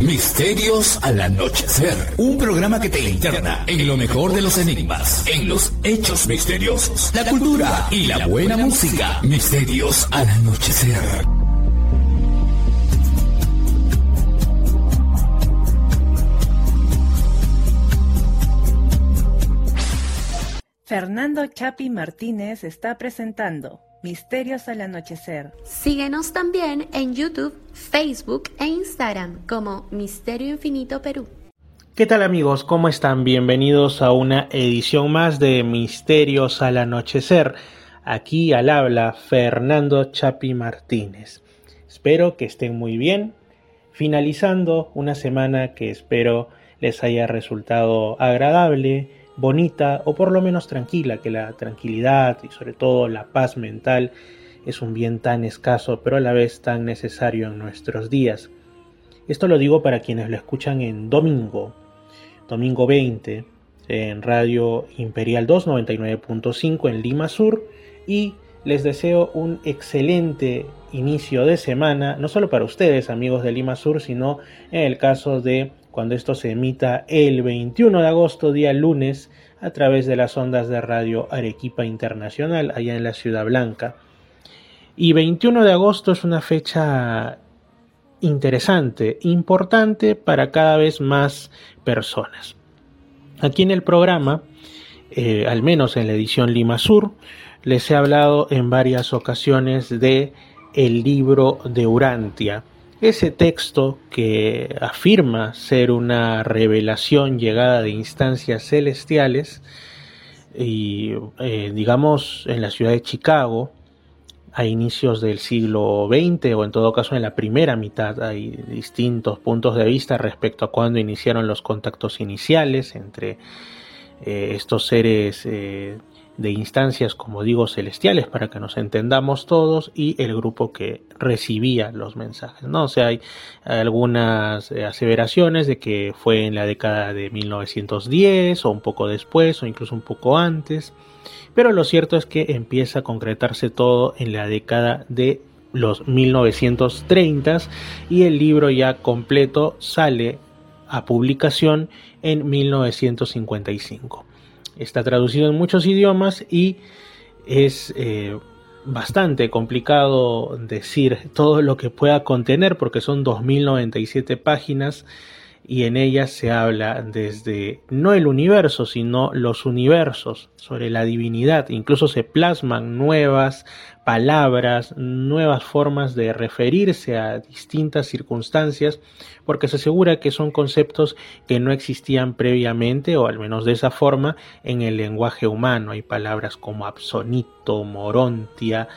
Misterios al anochecer. Un programa que te interna en lo mejor de los enigmas, en los hechos misteriosos, la cultura y la buena música. Misterios al anochecer. Fernando Chapi Martínez está presentando Misterios al Anochecer. Síguenos también en YouTube, Facebook e Instagram como Misterio Infinito Perú. ¿Qué tal amigos? ¿Cómo están? Bienvenidos a una edición más de Misterios al Anochecer. Aquí al habla Fernando Chapi Martínez. Espero que estén muy bien. Finalizando una semana que espero les haya resultado agradable bonita o por lo menos tranquila, que la tranquilidad y sobre todo la paz mental es un bien tan escaso pero a la vez tan necesario en nuestros días. Esto lo digo para quienes lo escuchan en domingo, domingo 20, en Radio Imperial 299.5 en Lima Sur y les deseo un excelente inicio de semana, no solo para ustedes amigos de Lima Sur, sino en el caso de cuando esto se emita el 21 de agosto, día lunes, a través de las ondas de radio Arequipa Internacional, allá en la Ciudad Blanca. Y 21 de agosto es una fecha interesante, importante para cada vez más personas. Aquí en el programa, eh, al menos en la edición Lima Sur, les he hablado en varias ocasiones de el libro de Urantia, ese texto que afirma ser una revelación llegada de instancias celestiales y eh, digamos en la ciudad de Chicago a inicios del siglo XX o en todo caso en la primera mitad hay distintos puntos de vista respecto a cuándo iniciaron los contactos iniciales entre eh, estos seres eh, de instancias, como digo, celestiales, para que nos entendamos todos, y el grupo que recibía los mensajes. ¿no? O sea, hay algunas eh, aseveraciones de que fue en la década de 1910, o un poco después, o incluso un poco antes, pero lo cierto es que empieza a concretarse todo en la década de los 1930 y el libro ya completo sale a publicación en 1955. Está traducido en muchos idiomas y es eh, bastante complicado decir todo lo que pueda contener porque son 2097 páginas y en ellas se habla desde no el universo, sino los universos, sobre la divinidad. Incluso se plasman nuevas palabras, nuevas formas de referirse a distintas circunstancias, porque se asegura que son conceptos que no existían previamente, o al menos de esa forma, en el lenguaje humano. Hay palabras como absonito, morontia,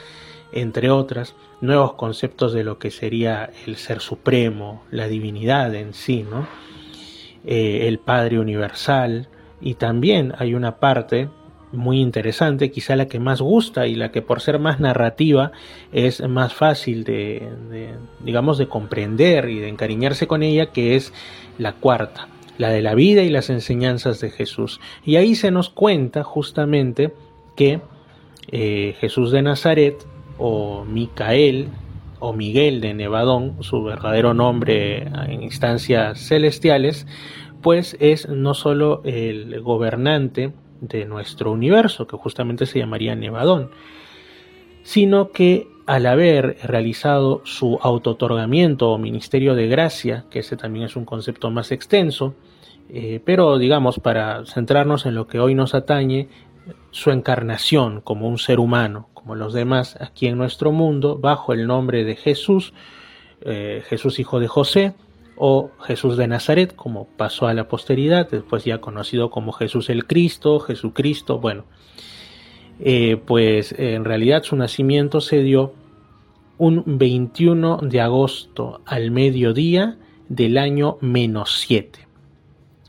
entre otras, nuevos conceptos de lo que sería el ser supremo, la divinidad en sí. Eh, el Padre Universal, y también hay una parte muy interesante, quizá la que más gusta y la que por ser más narrativa es más fácil de, digamos, de comprender y de encariñarse con ella, que es la cuarta, la de la vida y las enseñanzas de Jesús. Y ahí se nos cuenta justamente que eh, Jesús de Nazaret o Micael o Miguel de Nevadón, su verdadero nombre en instancias celestiales, pues es no solo el gobernante de nuestro universo, que justamente se llamaría Nevadón, sino que al haber realizado su autotorgamiento o ministerio de gracia, que ese también es un concepto más extenso, eh, pero digamos para centrarnos en lo que hoy nos atañe, su encarnación como un ser humano, como los demás aquí en nuestro mundo, bajo el nombre de Jesús, eh, Jesús hijo de José, o Jesús de Nazaret, como pasó a la posteridad, después ya conocido como Jesús el Cristo, Jesucristo, bueno, eh, pues en realidad su nacimiento se dio un 21 de agosto al mediodía del año menos 7.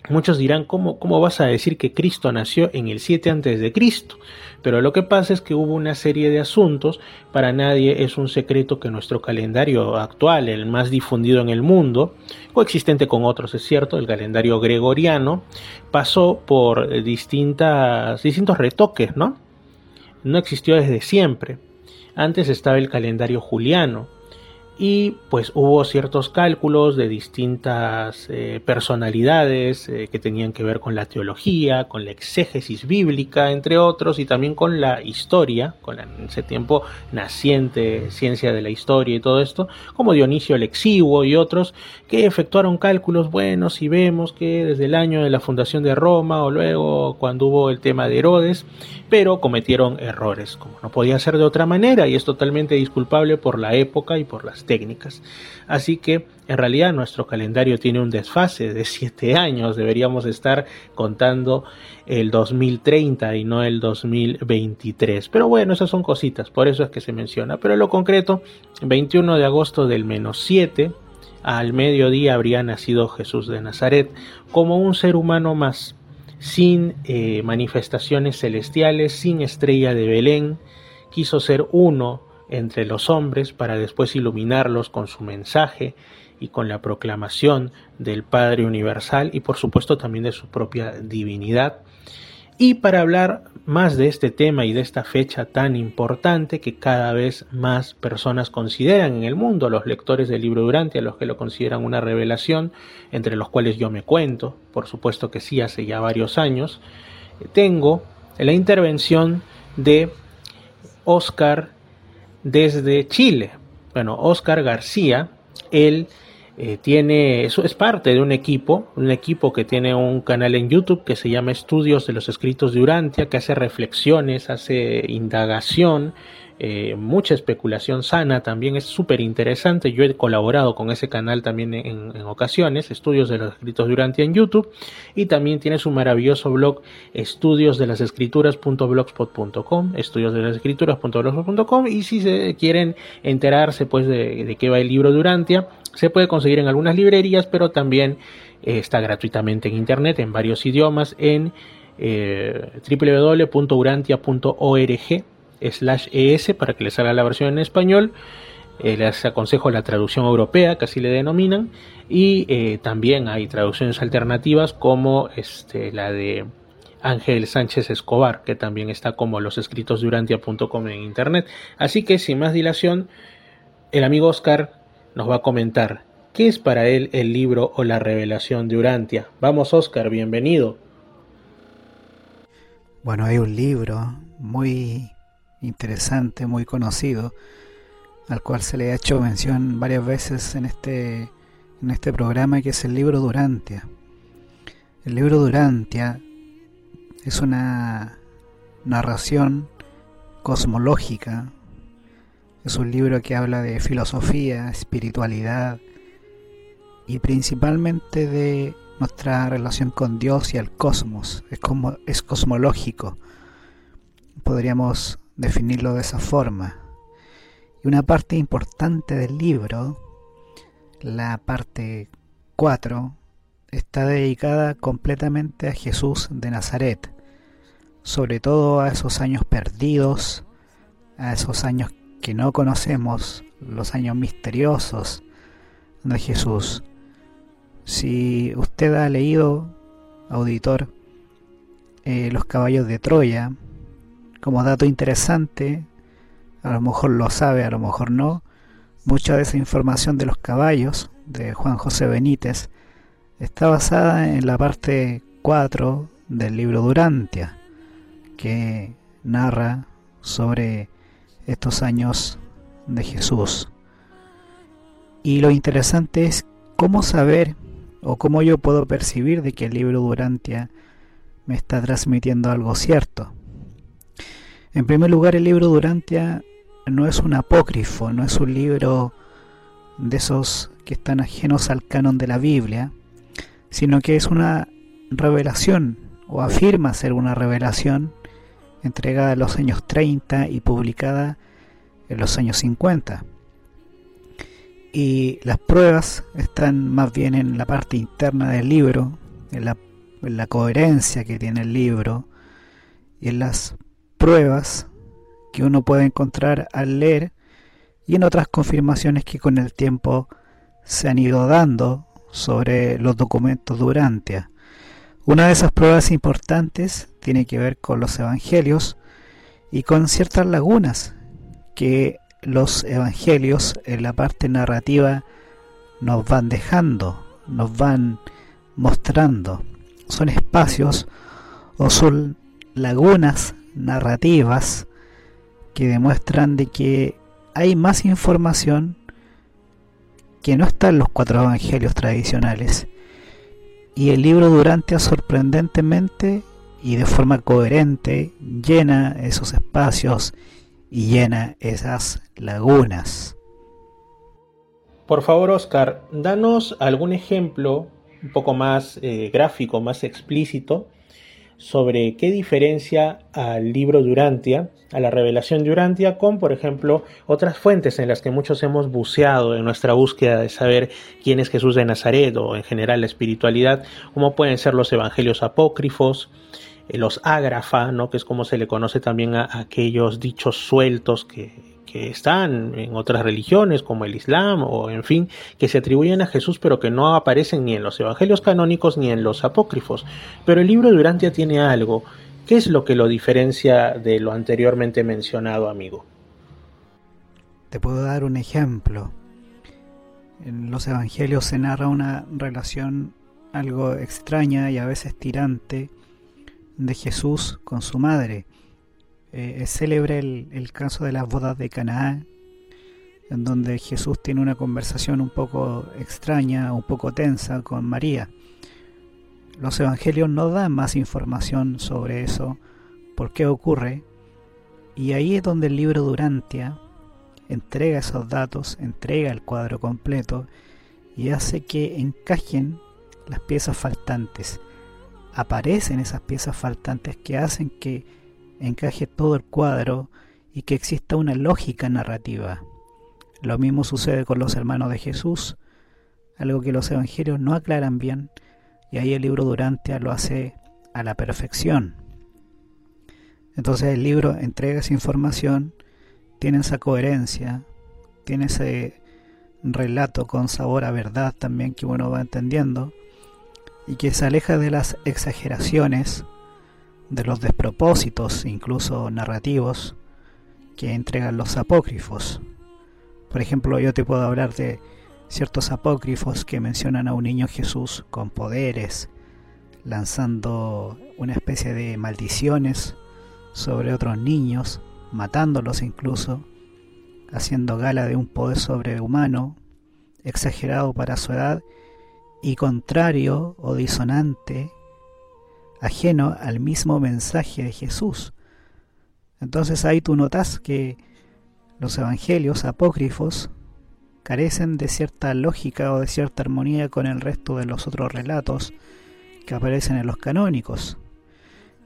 Muchos dirán, ¿cómo, ¿cómo vas a decir que Cristo nació en el 7 antes de Cristo? Pero lo que pasa es que hubo una serie de asuntos, para nadie es un secreto que nuestro calendario actual, el más difundido en el mundo, coexistente con otros, es cierto, el calendario gregoriano, pasó por distintas, distintos retoques, ¿no? No existió desde siempre. Antes estaba el calendario juliano, y pues hubo ciertos cálculos de distintas eh, personalidades eh, que tenían que ver con la teología, con la exégesis bíblica, entre otros, y también con la historia, con ese tiempo naciente ciencia de la historia y todo esto, como Dionisio el Exiguo y otros, que efectuaron cálculos buenos y vemos que desde el año de la fundación de Roma o luego cuando hubo el tema de Herodes, pero cometieron errores, como no podía ser de otra manera, y es totalmente disculpable por la época y por las técnicas. Así que en realidad nuestro calendario tiene un desfase de 7 años, deberíamos estar contando el 2030 y no el 2023. Pero bueno, esas son cositas, por eso es que se menciona. Pero en lo concreto, 21 de agosto del menos 7, al mediodía habría nacido Jesús de Nazaret como un ser humano más, sin eh, manifestaciones celestiales, sin estrella de Belén, quiso ser uno entre los hombres para después iluminarlos con su mensaje y con la proclamación del Padre Universal y por supuesto también de su propia divinidad. Y para hablar más de este tema y de esta fecha tan importante que cada vez más personas consideran en el mundo, los lectores del libro Durante, a los que lo consideran una revelación, entre los cuales yo me cuento, por supuesto que sí, hace ya varios años, tengo la intervención de Oscar desde Chile. Bueno, Oscar García, él eh, tiene, eso es parte de un equipo, un equipo que tiene un canal en YouTube que se llama Estudios de los Escritos de Urantia, que hace reflexiones, hace indagación eh, mucha especulación sana, también es súper interesante. Yo he colaborado con ese canal también en, ocasiones, estudios de los escritos durante en YouTube, y también tiene su maravilloso blog estudios de las escrituras.blogspot.com, estudios de las escrituras.blogspot.com, y si se quieren enterarse pues de, qué va el libro Durantia, se puede conseguir en algunas librerías, pero también eh, está gratuitamente en internet en varios idiomas en eh, www.urantia.org slash es para que les salga la versión en español. Eh, les aconsejo la traducción europea, que así le denominan, y también hay traducciones alternativas como este, la de Ángel Sánchez Escobar, que también está como los escritos de Urantia.com en internet. Así que sin más dilación, el amigo Oscar nos va a comentar qué es para él el libro o la revelación de Urantia. Vamos Oscar, bienvenido. Bueno, hay un libro muy interesante, muy conocido, al cual se le ha hecho mención varias veces en este, en este programa, que es el libro Durantia. El libro Durantia es una narración cosmológica, es un libro que habla de filosofía, espiritualidad y principalmente de nuestra relación con Dios y el cosmos. Es, como, es cosmológico. Podríamos definirlo de esa forma. Y una parte importante del libro, la parte 4, está dedicada completamente a Jesús de Nazaret, sobre todo a esos años perdidos, a esos años que no conocemos, los años misteriosos de Jesús. Si usted ha leído, auditor, eh, Los caballos de Troya, como dato interesante, a lo mejor lo sabe, a lo mejor no, mucha de esa información de los caballos de Juan José Benítez está basada en la parte 4 del libro Durantia, que narra sobre estos años de Jesús. Y lo interesante es cómo saber o cómo yo puedo percibir de que el libro Durantia me está transmitiendo algo cierto. En primer lugar, el libro Durantia no es un apócrifo, no es un libro de esos que están ajenos al canon de la Biblia, sino que es una revelación, o afirma ser una revelación, entregada en los años 30 y publicada en los años 50. Y las pruebas están más bien en la parte interna del libro, en la, en la coherencia que tiene el libro y en las pruebas que uno puede encontrar al leer y en otras confirmaciones que con el tiempo se han ido dando sobre los documentos de Urantia. Una de esas pruebas importantes tiene que ver con los evangelios y con ciertas lagunas que los evangelios en la parte narrativa nos van dejando, nos van mostrando. Son espacios o son lagunas narrativas que demuestran de que hay más información que no está en los cuatro evangelios tradicionales. Y el libro Durantia sorprendentemente y de forma coherente llena esos espacios y llena esas lagunas. Por favor, Oscar, danos algún ejemplo un poco más eh, gráfico, más explícito, sobre qué diferencia al libro Durantia, a la revelación Durantia, con, por ejemplo, otras fuentes en las que muchos hemos buceado en nuestra búsqueda de saber quién es Jesús de Nazaret o en general la espiritualidad, como pueden ser los evangelios apócrifos, eh, los ágrafa, ¿no? que es como se le conoce también a, aquellos dichos sueltos que, están en otras religiones como el Islam o en fin, que se atribuyen a Jesús pero que no aparecen ni en los evangelios canónicos ni en los apócrifos. Pero el libro de Durantia tiene algo. ¿Qué es lo que lo diferencia de lo anteriormente mencionado, amigo? Te puedo dar un ejemplo. En los evangelios se narra una relación algo extraña y a veces tirante de Jesús con su madre. Eh, es célebre el, caso de las bodas de Canaán, en donde Jesús tiene una conversación un poco extraña, un poco tensa con María. Los evangelios no dan más información sobre eso, por qué ocurre, y ahí es donde el libro Durantia entrega esos datos, entrega el cuadro completo y hace que encajen las piezas faltantes aparecen esas piezas faltantes que hacen que encaje todo el cuadro y que exista una lógica narrativa. Lo mismo sucede con los hermanos de Jesús, algo que los evangelios no aclaran bien, y ahí el libro Durantia lo hace a la perfección. Entonces el libro entrega esa información, tiene esa coherencia, tiene ese relato con sabor a verdad también que uno va entendiendo, y que se aleja de las exageraciones, de los despropósitos, incluso narrativos, que entregan los apócrifos. Por ejemplo, yo te puedo hablar de ciertos apócrifos que mencionan a un niño Jesús con poderes, lanzando una especie de maldiciones sobre otros niños, matándolos incluso, haciendo gala de un poder sobrehumano, exagerado para su edad y contrario o disonante, ajeno al mismo mensaje de Jesús. Entonces ahí tú notas que los evangelios apócrifos carecen de cierta lógica o de cierta armonía con el resto de los otros relatos que aparecen en los canónicos.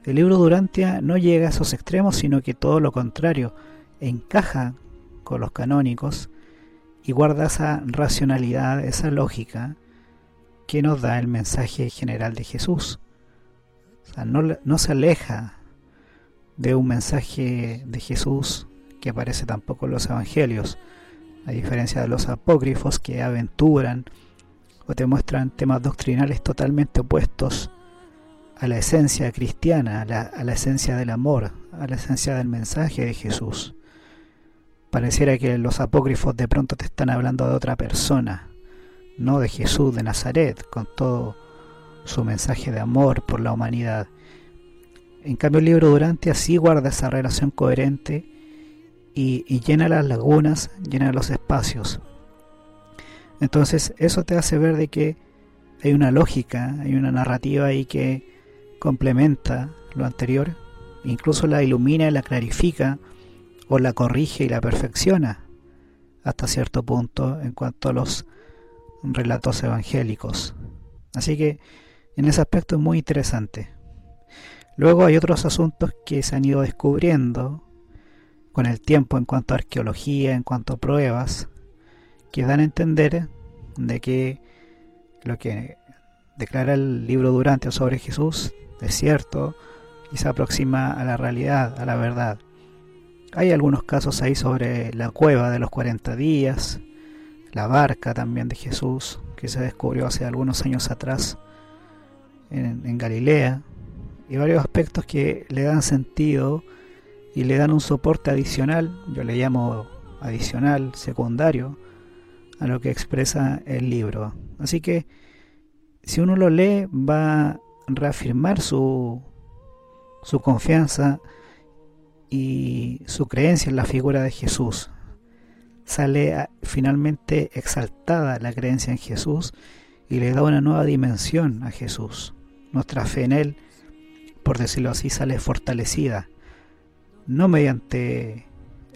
El libro Durantia no llega a esos extremos, sino que todo lo contrario, encaja con los canónicos y guarda esa racionalidad, esa lógica, que nos da el mensaje general de Jesús. O sea, no, se aleja de un mensaje de Jesús que aparece tampoco en los evangelios, a diferencia de los apócrifos que aventuran o te muestran temas doctrinales totalmente opuestos a la esencia cristiana, a la, a la, esencia del amor, a la esencia del mensaje de Jesús. Pareciera que los apócrifos de pronto te están hablando de otra persona, no de Jesús de Nazaret, con todo su mensaje de amor por la humanidad. En cambio el libro Durante así guarda esa relación coherente y, llena las lagunas, llena los espacios. Entonces eso te hace ver de que hay una lógica, hay una narrativa ahí que complementa lo anterior, incluso la ilumina y la clarifica o la corrige y la perfecciona hasta cierto punto en cuanto a los relatos evangélicos. Así que en ese aspecto es muy interesante. Luego hay otros asuntos que se han ido descubriendo con el tiempo en cuanto a arqueología, en cuanto a pruebas, que dan a entender de que lo que declara el libro Durante sobre Jesús es cierto y se aproxima a la realidad, a la verdad. Hay algunos casos ahí sobre la cueva de los 40 días, la barca también de Jesús, que se descubrió hace algunos años atrás en, Galilea, y varios aspectos que le dan sentido y le dan un soporte adicional, yo le llamo adicional, secundario, a lo que expresa el libro. Así que si uno lo lee va a reafirmar su, su confianza y su creencia en la figura de Jesús. Sale finalmente exaltada la creencia en Jesús y le da una nueva dimensión a Jesús. Nuestra fe en Él, por decirlo así, sale fortalecida, no mediante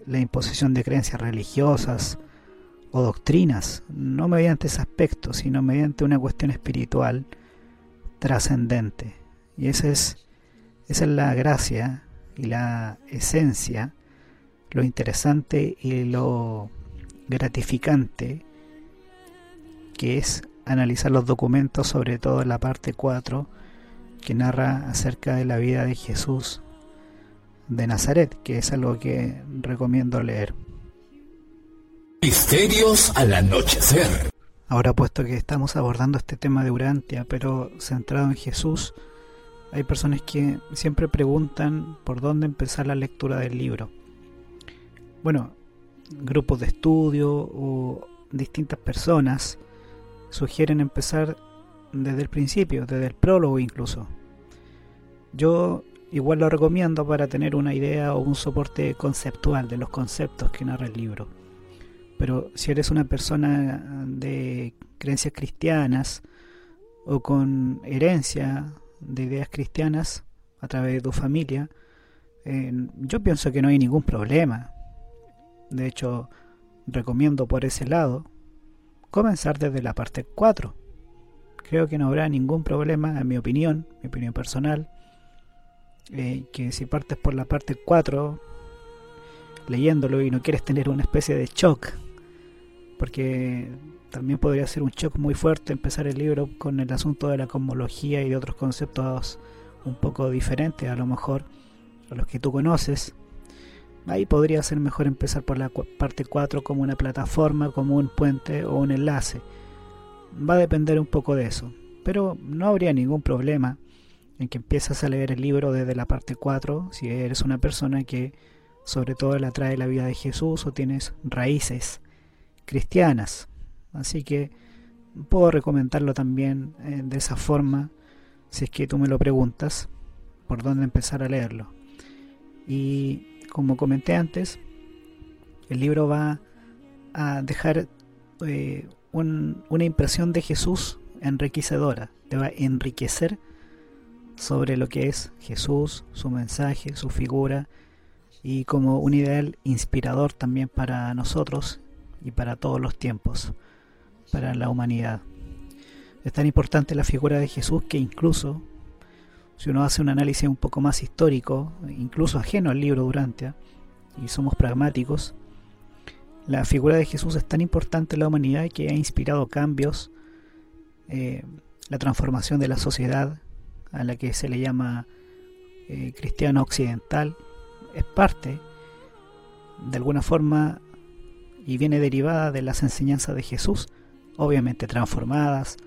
la imposición de creencias religiosas o doctrinas, no mediante ese aspecto, sino mediante una cuestión espiritual trascendente. Y esa es, esa es la gracia y la esencia, lo interesante y lo gratificante que es analizar los documentos, sobre todo en la parte 4, que narra acerca de la vida de Jesús de Nazaret, que es algo que recomiendo leer. Misterios al anochecer. Ahora, puesto que estamos abordando este tema de Urantia, pero centrado en Jesús, hay personas que siempre preguntan por dónde empezar la lectura del libro. Bueno, grupos de estudio o distintas personas sugieren empezar desde el principio, desde el prólogo incluso. Yo igual lo recomiendo para tener una idea o un soporte conceptual de los conceptos que narra el libro. Pero si eres una persona de creencias cristianas o con herencia de ideas cristianas a través de tu familia, eh, yo pienso que no hay ningún problema. De hecho, recomiendo por ese lado comenzar desde la parte 4. Creo que no habrá ningún problema, en mi opinión, mi opinión personal, eh, que si partes por la parte 4, leyéndolo y no quieres tener una especie de shock, porque también podría ser un shock muy fuerte empezar el libro con el asunto de la cosmología y de otros conceptos un poco diferentes a lo mejor a los que tú conoces. Ahí podría ser mejor empezar por la parte 4 como una plataforma, como un puente o un enlace. Va a depender un poco de eso. Pero no habría ningún problema en que empiezas a leer el libro desde la parte 4 si eres una persona que sobre todo le atrae la vida de Jesús o tienes raíces cristianas. Así que puedo recomendarlo también eh, de esa forma si es que tú me lo preguntas por dónde empezar a leerlo. Y como comenté antes, el libro va a dejar eh, una impresión de Jesús enriquecedora, te va a enriquecer sobre lo que es Jesús, su mensaje, su figura y como un ideal inspirador también para nosotros y para todos los tiempos, para la humanidad. Es tan importante la figura de Jesús que incluso si uno hace un análisis un poco más histórico, incluso ajeno al libro Durantia, y somos pragmáticos, la figura de Jesús es tan importante en la humanidad que ha inspirado cambios, eh, la transformación de la sociedad a la que se le llama eh, cristiano occidental, es parte, de alguna forma, y viene derivada de las enseñanzas de Jesús, obviamente transformadas,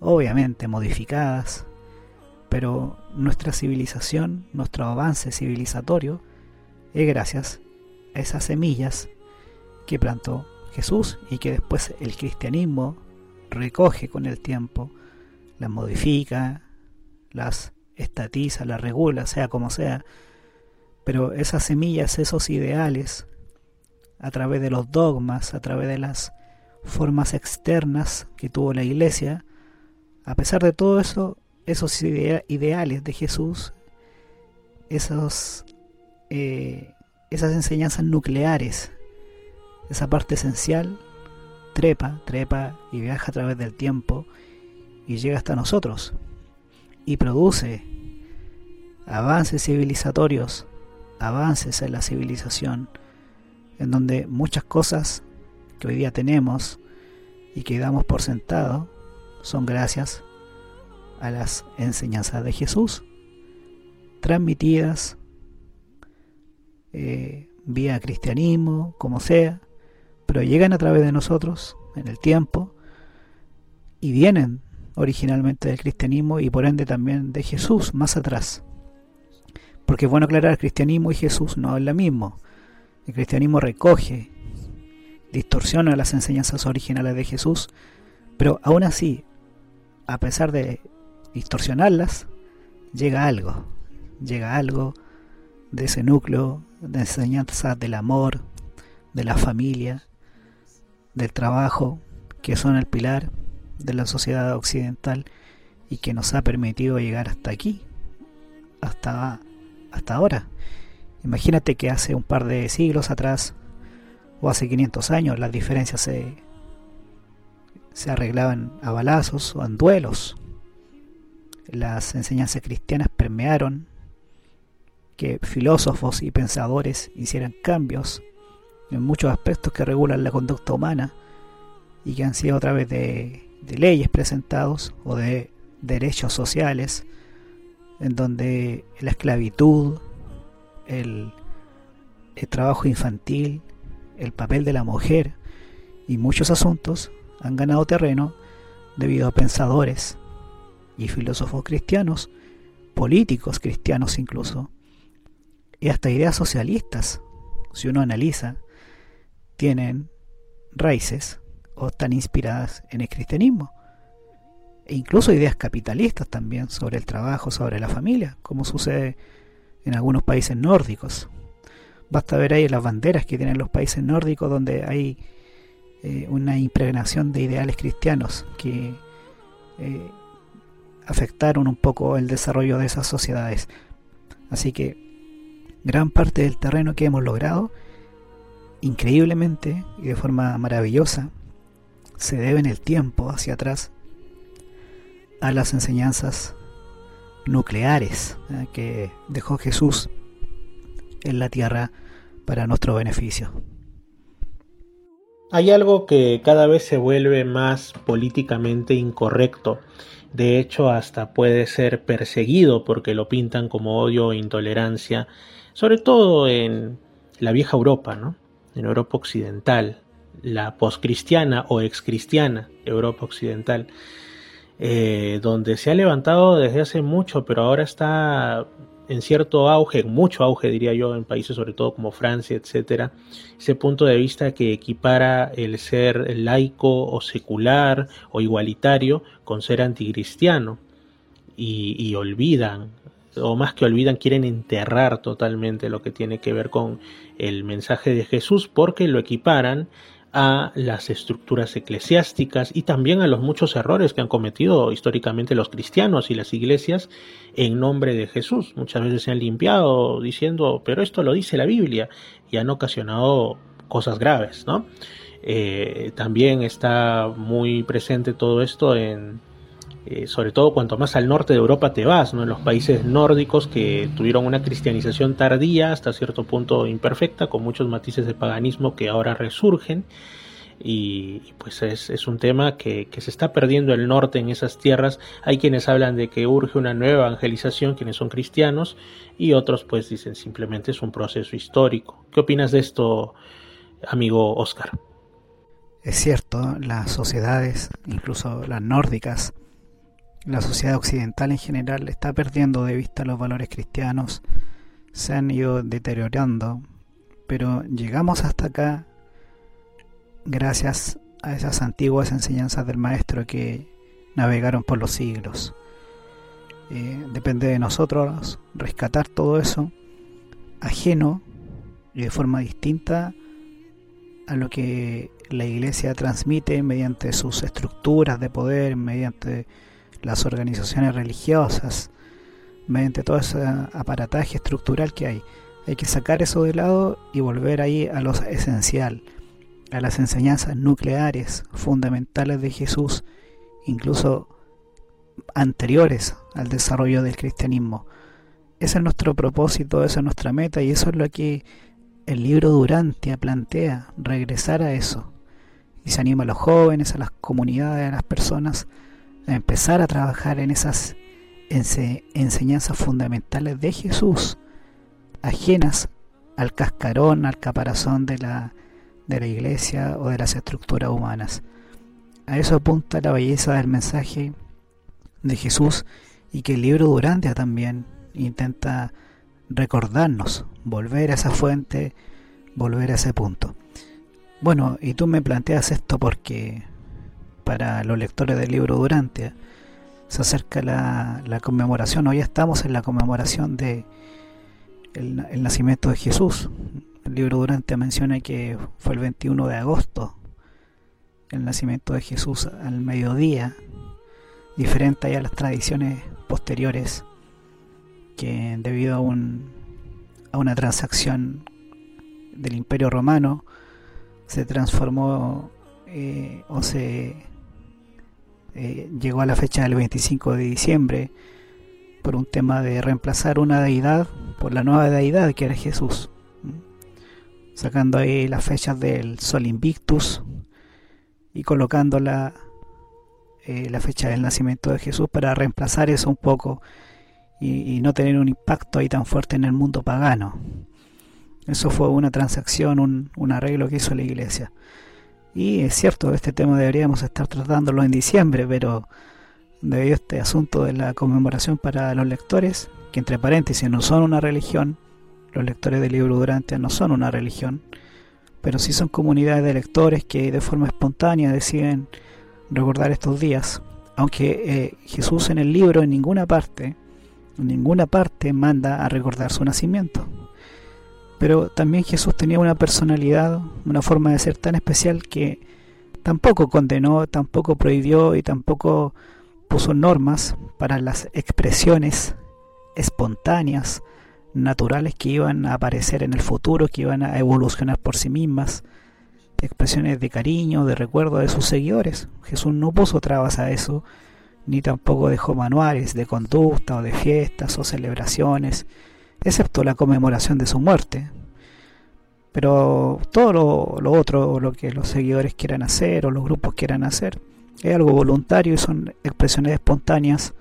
obviamente modificadas, pero nuestra civilización, nuestro avance civilizatorio, es gracias a esas semillas que plantó Jesús y que después el cristianismo recoge con el tiempo, las modifica, las estatiza, las regula, sea como sea. Pero esas semillas, esos ideales, a través de los dogmas, a través de las formas externas que tuvo la iglesia, a pesar de todo eso, esos ideales de Jesús, esos, eh, esas enseñanzas nucleares, esa parte esencial, trepa, trepa y viaja a través del tiempo y llega hasta nosotros y produce avances civilizatorios, avances en la civilización, en donde muchas cosas que hoy día tenemos y que damos por sentado son gracias a las enseñanzas de Jesús, transmitidas eh, vía cristianismo, como sea, pero llegan a través de nosotros en el tiempo y vienen originalmente del cristianismo y por ende también de Jesús más atrás. Porque es bueno aclarar, el cristianismo y Jesús no es lo mismo. El cristianismo recoge distorsiona las enseñanzas originales de Jesús, pero aún así, a pesar de distorsionarlas, llega algo, llega algo de ese núcleo de enseñanza del amor, de la familia, del trabajo, que son el pilar de la sociedad occidental y que nos ha permitido llegar hasta aquí, hasta, hasta ahora. Imagínate que hace un par de siglos atrás, o hace 500 años, las diferencias se, se arreglaban a balazos o en duelos. Las enseñanzas cristianas permearon que filósofos y pensadores hicieran cambios en muchos aspectos que regulan la conducta humana y que han sido a través de, leyes presentados o de derechos sociales en donde la esclavitud, el, el trabajo infantil, el papel de la mujer y muchos asuntos han ganado terreno debido a pensadores y filósofos cristianos, políticos cristianos incluso, y hasta ideas socialistas, si uno analiza, tienen raíces o están inspiradas en el cristianismo. E incluso ideas capitalistas también sobre el trabajo, sobre la familia, como sucede en algunos países nórdicos. Basta ver ahí las banderas que tienen los países nórdicos donde hay eh, una impregnación de ideales cristianos que eh, afectaron un poco el desarrollo de esas sociedades. Así que gran parte del terreno que hemos logrado, increíblemente y de forma maravillosa, se debe en el tiempo hacia atrás a las enseñanzas nucleares ¿eh? que dejó Jesús en la tierra para nuestro beneficio. Hay algo que cada vez se vuelve más políticamente incorrecto. De hecho, hasta puede ser perseguido porque lo pintan como odio e intolerancia sobre todo en la vieja Europa, ¿no? En Europa occidental, la poscristiana o excristiana Europa occidental, eh, donde se ha levantado desde hace mucho, pero ahora está en cierto auge, mucho auge diría yo, en países sobre todo como Francia, etcétera, ese punto de vista que equipara el ser laico o secular o igualitario con ser anticristiano. Y, y olvidan o más que olvidan, quieren enterrar totalmente lo que tiene que ver con el mensaje de Jesús porque lo equiparan a las estructuras eclesiásticas y también a los muchos errores que han cometido históricamente los cristianos y las iglesias en nombre de Jesús. Muchas veces se han limpiado diciendo, pero esto lo dice la Biblia y han ocasionado cosas graves, ¿no? Eh, también está muy presente todo esto en eh, sobre todo cuanto más al norte de Europa te vas, ¿no? en los países nórdicos que tuvieron una cristianización tardía, hasta cierto punto imperfecta, con muchos matices de paganismo que ahora resurgen. Y, pues es, un tema que, que, se está perdiendo el norte en esas tierras. Hay quienes hablan de que urge una nueva evangelización, quienes son cristianos, y otros pues dicen simplemente es un proceso histórico. ¿Qué opinas de esto, amigo Oscar? Es cierto, las sociedades, incluso las nórdicas, la sociedad occidental en general está perdiendo de vista los valores cristianos, se han ido deteriorando, pero llegamos hasta acá gracias a esas antiguas enseñanzas del Maestro que navegaron por los siglos. Eh, depende de nosotros rescatar todo eso ajeno y de forma distinta a lo que la iglesia transmite mediante sus estructuras de poder, mediante las organizaciones religiosas, mediante todo ese aparataje estructural que hay. Hay que sacar eso de lado y volver ahí a lo esencial, a las enseñanzas nucleares, fundamentales de Jesús, incluso anteriores al desarrollo del cristianismo. Ese es nuestro propósito, esa es nuestra meta y eso es lo que el libro Durantia plantea, regresar a eso. Y se anima a los jóvenes, a las comunidades, a las personas empezar a trabajar en esas enseñanzas fundamentales de Jesús, ajenas al cascarón, al caparazón de la, de la iglesia o de las estructuras humanas. A eso apunta la belleza del mensaje de Jesús y que el libro Durantia también intenta recordarnos, volver a esa fuente, volver a ese punto. Bueno, y tú me planteas esto porque para los lectores del libro Durante se acerca la, conmemoración, hoy estamos en la conmemoración de el, nacimiento de Jesús. El libro Durante menciona que fue el 21 de agosto el nacimiento de Jesús al mediodía, diferente a las tradiciones posteriores que debido a, un, a una transacción del Imperio Romano se transformó eh, o se eh, llegó a la fecha del 25 de diciembre por un tema de reemplazar una deidad por la nueva deidad que era Jesús, sacando ahí las fechas del Sol Invictus y colocando la, eh, la fecha del nacimiento de Jesús para reemplazar eso un poco y, no tener un impacto ahí tan fuerte en el mundo pagano. Eso fue una transacción, un, un arreglo que hizo la iglesia. Y es cierto, este tema deberíamos estar tratándolo en diciembre, pero debido a este asunto de la conmemoración para los lectores, que entre paréntesis no son una religión, los lectores del libro Durante no son una religión, pero sí son comunidades de lectores que de forma espontánea deciden recordar estos días. Aunque eh, Jesús en el libro en ninguna parte en ninguna parte manda a recordar su nacimiento. Pero también Jesús tenía una personalidad, una forma de ser tan especial que tampoco condenó, tampoco prohibió y tampoco puso normas para las expresiones espontáneas, naturales que iban a aparecer en el futuro, que iban a evolucionar por sí mismas, expresiones de cariño, de recuerdo de sus seguidores. Jesús no puso trabas a eso, ni tampoco dejó manuales de conducta o de fiestas o celebraciones, excepto la conmemoración de su muerte. Pero todo lo, otro, lo que los seguidores quieran hacer o los grupos quieran hacer, es algo voluntario y son expresiones espontáneas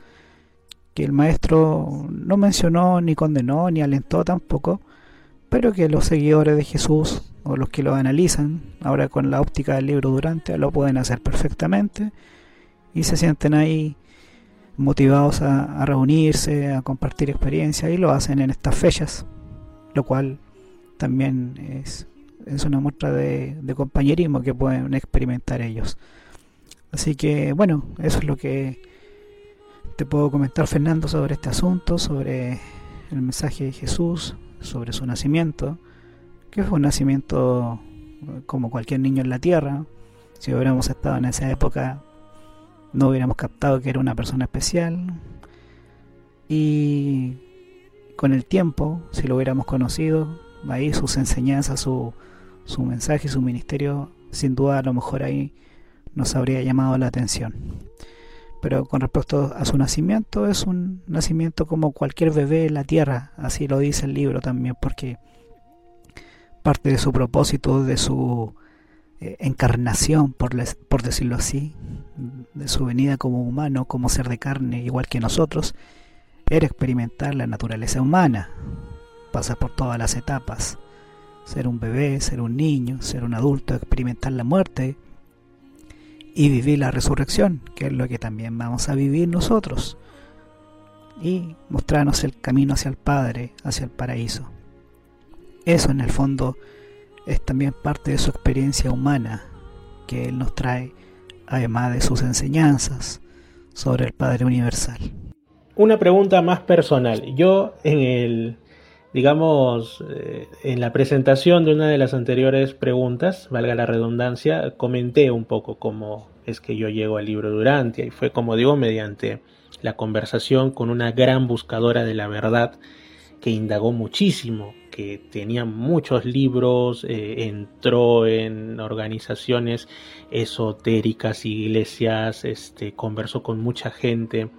que el maestro no mencionó, ni condenó, ni alentó tampoco, pero que los seguidores de Jesús o los que lo analizan, ahora con la óptica del libro Durante, lo pueden hacer perfectamente y se sienten ahí motivados a, reunirse, a compartir experiencias y lo hacen en estas fechas, lo cual también es, es una muestra de, compañerismo que pueden experimentar ellos. Así que bueno, eso es lo que te puedo comentar Fernando sobre este asunto, sobre el mensaje de Jesús, sobre su nacimiento, que fue un nacimiento como cualquier niño en la tierra. Si hubiéramos estado en esa época, no hubiéramos captado que era una persona especial y con el tiempo, si lo hubiéramos conocido, ahí sus enseñanzas, su, su mensaje, su ministerio, sin duda a lo mejor ahí nos habría llamado la atención. Pero con respecto a su nacimiento, es un nacimiento como cualquier bebé en la tierra, así lo dice el libro también, porque parte de su propósito, de su eh, encarnación, por, por decirlo así, de su venida como humano, como ser de carne, igual que nosotros, era experimentar la naturaleza humana, pasar por todas las etapas, ser un bebé, ser un niño, ser un adulto, experimentar la muerte y vivir la resurrección, que es lo que también vamos a vivir nosotros, y mostrarnos el camino hacia el Padre, hacia el paraíso. Eso en el fondo es también parte de su experiencia humana que Él nos trae, además de sus enseñanzas sobre el Padre Universal. Una pregunta más personal. Yo en el, digamos, eh, en la presentación de una de las anteriores preguntas, valga la redundancia, comenté un poco cómo es que yo llego al libro Durantia y fue como digo mediante la conversación con una gran buscadora de la verdad que indagó muchísimo que tenía muchos libros, eh, entró en organizaciones esotéricas, iglesias, este, conversó con mucha gente,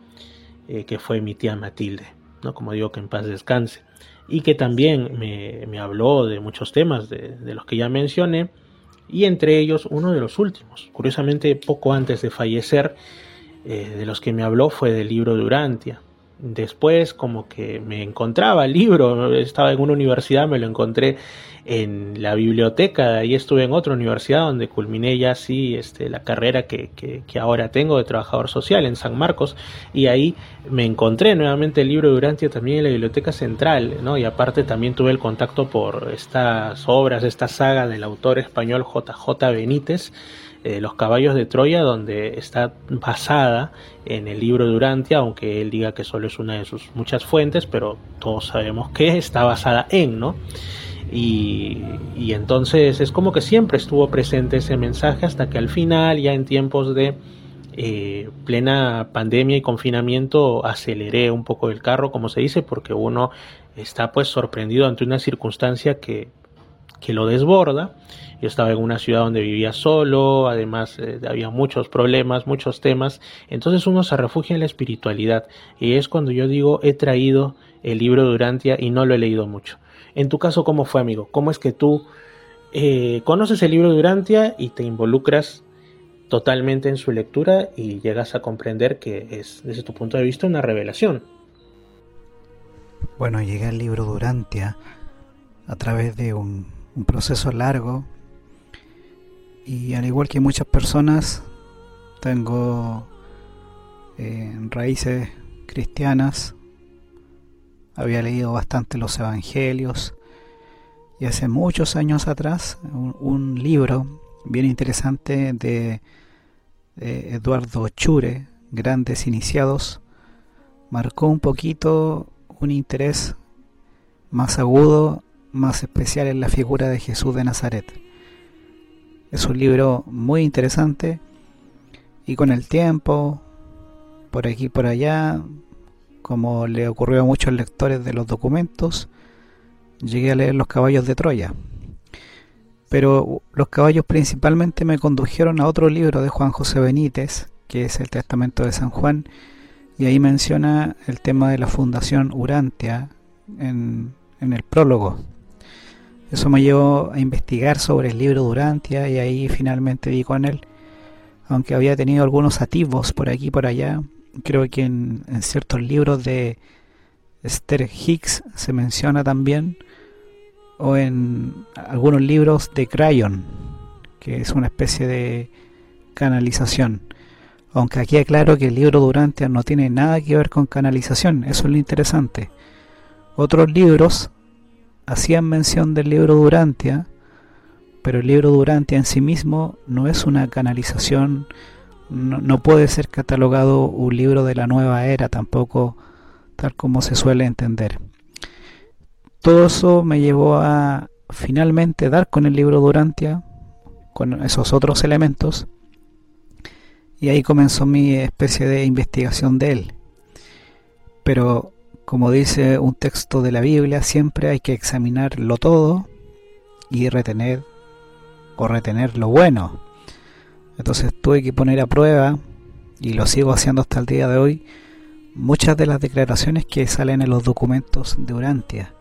eh, que fue mi tía Matilde, ¿no? como digo, que en paz descanse, y que también me, habló de muchos temas de, los que ya mencioné, y entre ellos uno de los últimos, curiosamente poco antes de fallecer, eh, de los que me habló fue del libro de Urantia, después como que me encontraba el libro, estaba en una universidad, me lo encontré en la biblioteca, ahí estuve en otra universidad donde culminé ya así este, la carrera que, que, ahora tengo de trabajador social en San Marcos y ahí me encontré nuevamente el libro de Durantia también en la biblioteca central, ¿no? y aparte también tuve el contacto por estas obras, esta saga del autor español JJ Benítez, eh, Los caballos de Troya, donde está basada en el libro de aunque él diga que solo es una de sus muchas fuentes, pero todos sabemos que está basada en, ¿no? Y, entonces es como que siempre estuvo presente ese mensaje hasta que al final, ya en tiempos de eh, plena pandemia y confinamiento, aceleré un poco el carro, como se dice, porque uno está pues sorprendido ante una circunstancia que, que lo desborda. Yo estaba en una ciudad donde vivía solo, además eh, había muchos problemas, muchos temas, entonces uno se refugia en la espiritualidad y es cuando yo digo he traído el libro Durantia y no lo he leído mucho. En tu caso, ¿cómo fue, amigo? ¿Cómo es que tú eh, conoces el libro Durantia y te involucras totalmente en su lectura y llegas a comprender que es, desde tu punto de vista, una revelación? Bueno, llegué al libro Durantia a través de un, proceso largo y al igual que muchas personas tengo eh, raíces cristianas había leído bastante los evangelios y hace muchos años atrás un, libro bien interesante de, Eduardo Chure, Grandes Iniciados, marcó un poquito un interés más agudo, más especial en la figura de Jesús de Nazaret. Es un libro muy interesante y con el tiempo, por aquí y por allá, como le ocurrió a muchos lectores de los documentos, llegué a leer Los caballos de Troya. Pero los caballos principalmente me condujeron a otro libro de Juan José Benítez, que es el Testamento de San Juan, y ahí menciona el tema de la Fundación Urantia en, en el prólogo. Eso me llevó a investigar sobre el libro de Urantia y ahí finalmente di con él, aunque había tenido algunos atisbos por aquí y por allá, creo que en, ciertos libros de Esther Hicks se menciona también, o en algunos libros de Crayon, que es una especie de canalización. Aunque aquí aclaro que el libro Durantia no tiene nada que ver con canalización, eso es lo interesante. Otros libros hacían mención del libro Durantia, pero el libro Durantia en sí mismo no es una canalización no, puede ser catalogado un libro de la nueva era tampoco tal como se suele entender. Todo eso me llevó a finalmente dar con el libro Durantia, con esos otros elementos, y ahí comenzó mi especie de investigación de él. Pero, como dice un texto de la Biblia, siempre hay que examinarlo todo y retener o retener lo bueno. Entonces tuve que poner a prueba, y lo sigo haciendo hasta el día de hoy, muchas de las declaraciones que salen en los documentos de Urantia.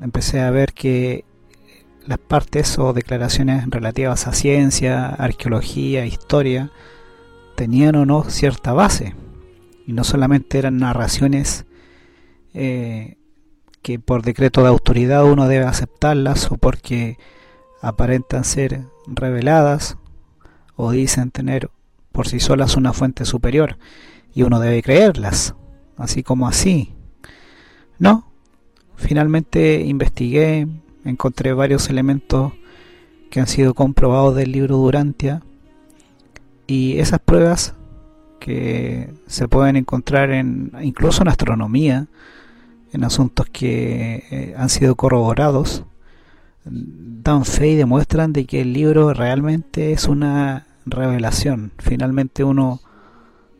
Empecé a ver que las partes o declaraciones relativas a ciencia, arqueología, historia, tenían o no cierta base. Y no solamente eran narraciones eh, que por decreto de autoridad uno debe aceptarlas o porque aparentan ser reveladas o dicen tener por sí solas una fuente superior y uno debe creerlas, así como así. No, finalmente investigué, encontré varios elementos que han sido comprobados del libro Durantia y esas pruebas que se pueden encontrar en incluso en astronomía, en asuntos que eh, han sido corroborados, dan fe y demuestran de que el libro realmente es una revelación. Finalmente uno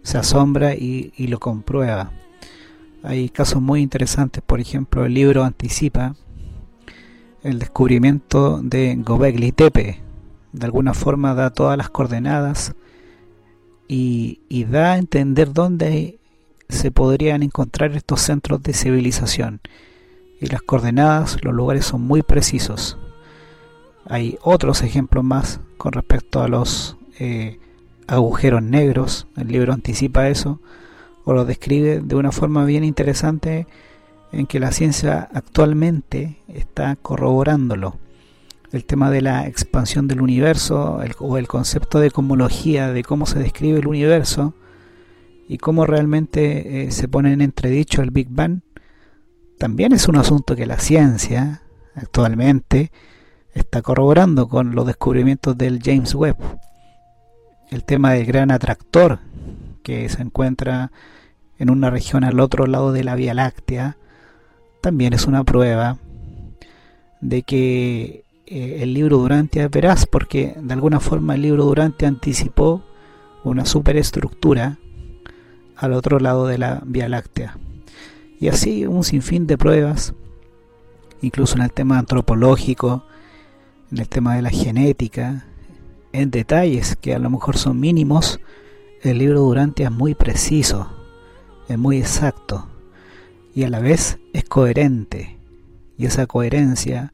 se asombra y, lo comprueba. Hay casos muy interesantes, por ejemplo, el libro anticipa el descubrimiento de Gobekli Tepe. De alguna forma da todas las coordenadas y, y da a entender dónde se podrían encontrar estos centros de civilización. Y las coordenadas, los lugares son muy precisos. Hay otros ejemplos más con respecto a los eh, agujeros negros, el libro anticipa eso, o lo describe de una forma bien interesante en que la ciencia actualmente está corroborándolo. El tema de la expansión del universo o el concepto de cosmología, de cómo se describe el universo y cómo realmente eh, se pone en entredicho el Big Bang, también es un asunto que la ciencia actualmente está corroborando con los descubrimientos del James Webb. El tema del gran atractor que se encuentra en una región al otro lado de la Vía Láctea, también es una prueba de que eh, el libro Durante es veraz, porque de alguna forma el libro Durante anticipó una superestructura al otro lado de la Vía Láctea. Y así un sinfín de pruebas, incluso en el tema antropológico, en el tema de la genética, en detalles que a lo mejor son mínimos, el libro Durante es muy preciso, es muy exacto y a la vez es coherente. Y esa coherencia,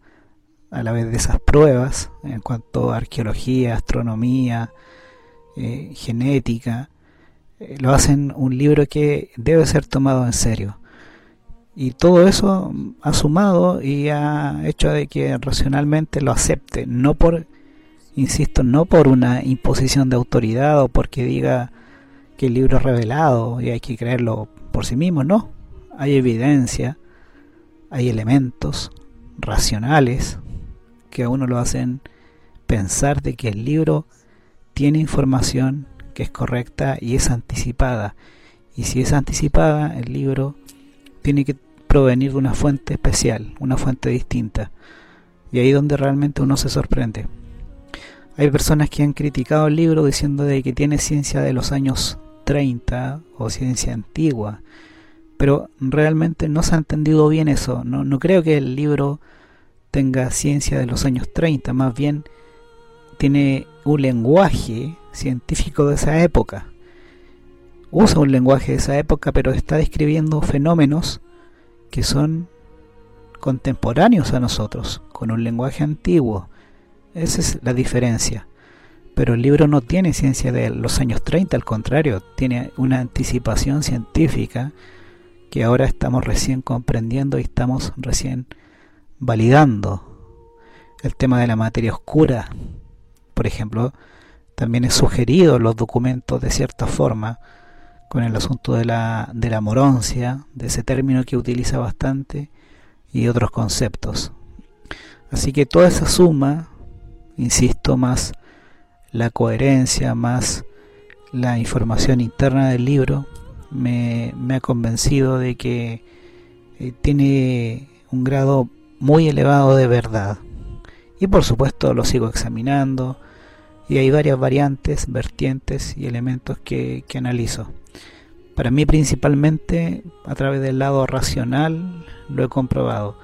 a la vez de esas pruebas, en cuanto a arqueología, astronomía, eh, genética, lo hacen un libro que debe ser tomado en serio. Y todo eso ha sumado y ha hecho de que racionalmente lo acepte, no por, insisto, no por una imposición de autoridad o porque diga que el libro es revelado y hay que creerlo por sí mismo, no. Hay evidencia, hay elementos racionales que a uno lo hacen pensar de que el libro tiene información que es correcta y es anticipada. Y si es anticipada, el libro tiene que provenir de una fuente especial, una fuente distinta. Y ahí donde realmente uno se sorprende. Hay personas que han criticado el libro diciendo de que tiene ciencia de los años 30 o ciencia antigua, pero realmente no se ha entendido bien eso. No, no creo que el libro tenga ciencia de los años 30, más bien tiene un lenguaje científico de esa época. Usa un lenguaje de esa época, pero está describiendo fenómenos que son contemporáneos a nosotros, con un lenguaje antiguo. Esa es la diferencia. Pero el libro no tiene ciencia de los años 30, al contrario, tiene una anticipación científica que ahora estamos recién comprendiendo y estamos recién validando. El tema de la materia oscura, por ejemplo, también es sugerido los documentos de cierta forma con el asunto de la, de la moroncia, de ese término que utiliza bastante, y otros conceptos. Así que toda esa suma, insisto, más la coherencia, más la información interna del libro, me, ha convencido de que eh, tiene un grado muy elevado de verdad. Y por supuesto lo sigo examinando y hay varias variantes, vertientes y elementos que, que analizo. Para mí principalmente a través del lado racional lo he comprobado.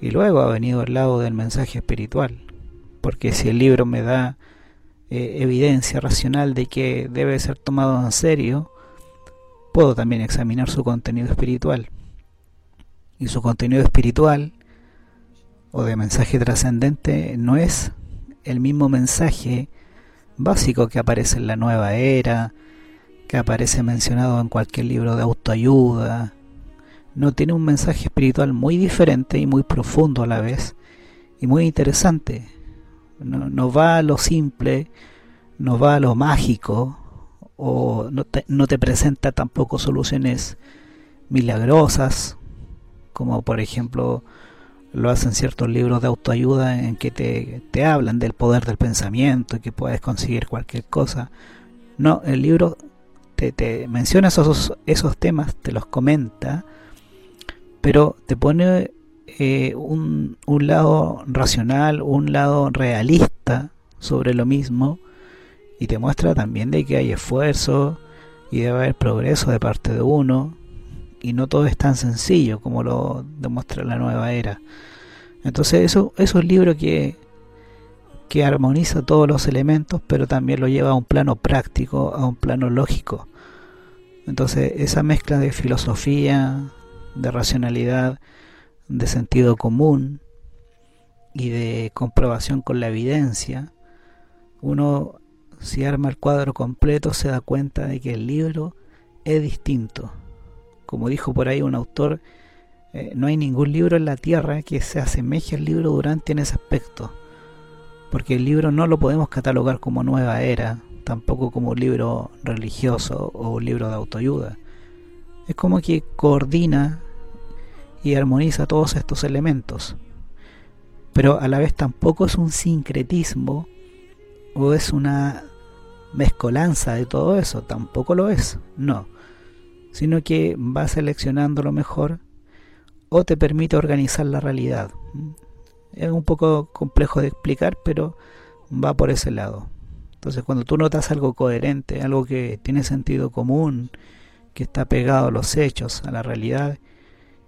Y luego ha venido el lado del mensaje espiritual. Porque si el libro me da eh, evidencia racional de que debe ser tomado en serio, puedo también examinar su contenido espiritual. Y su contenido espiritual o de mensaje trascendente no es el mismo mensaje básico que aparece en la nueva era, que aparece mencionado en cualquier libro de autoayuda. No tiene un mensaje espiritual muy diferente y muy profundo a la vez y muy interesante. No, va a lo simple, no va a lo mágico o no te, no te presenta tampoco soluciones milagrosas como por ejemplo lo hacen ciertos libros de autoayuda en que te, te hablan del poder del pensamiento y que puedes conseguir cualquier cosa. No, el libro te, menciona esos, esos temas, te los comenta, pero te pone eh, un, un lado racional, un lado realista sobre lo mismo y te muestra también de que hay esfuerzo y debe haber progreso de parte de uno y no todo es tan sencillo como lo demuestra la nueva era. Entonces eso, eso es un libro que, que armoniza todos los elementos, pero también lo lleva a un plano práctico, a un plano lógico. Entonces esa mezcla de filosofía, de racionalidad, de sentido común y de comprobación con la evidencia, uno si arma el cuadro completo se da cuenta de que el libro es distinto. Como dijo por ahí un autor, eh, no hay ningún libro en la tierra que se asemeje al libro Durante en ese aspecto. Porque el libro no lo podemos catalogar como nueva era, tampoco como un libro religioso o un libro de autoayuda. Es como que coordina y armoniza todos estos elementos. Pero a la vez tampoco es un sincretismo o es una mezcolanza de todo eso, tampoco lo es, no. Sino que va seleccionando lo mejor o te permite organizar la realidad. Es un poco complejo de explicar, pero va por ese lado. Entonces cuando tú notas algo coherente, algo que tiene sentido común, que está pegado a los hechos, a la realidad,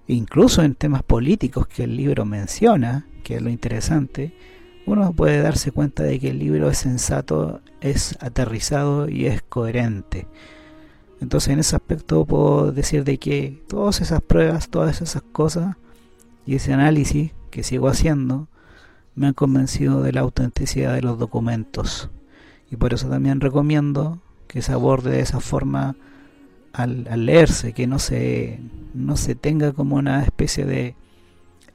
incluso en temas políticos que el libro menciona, que es lo interesante, uno puede darse cuenta de que el libro es sensato, es aterrizado y es coherente. Entonces en ese aspecto puedo decir de que todas esas pruebas, todas esas cosas y ese análisis que sigo haciendo me han convencido de la autenticidad de los documentos. Y por eso también recomiendo que se aborde de esa forma al, leerse, que no se, no se tenga como una especie de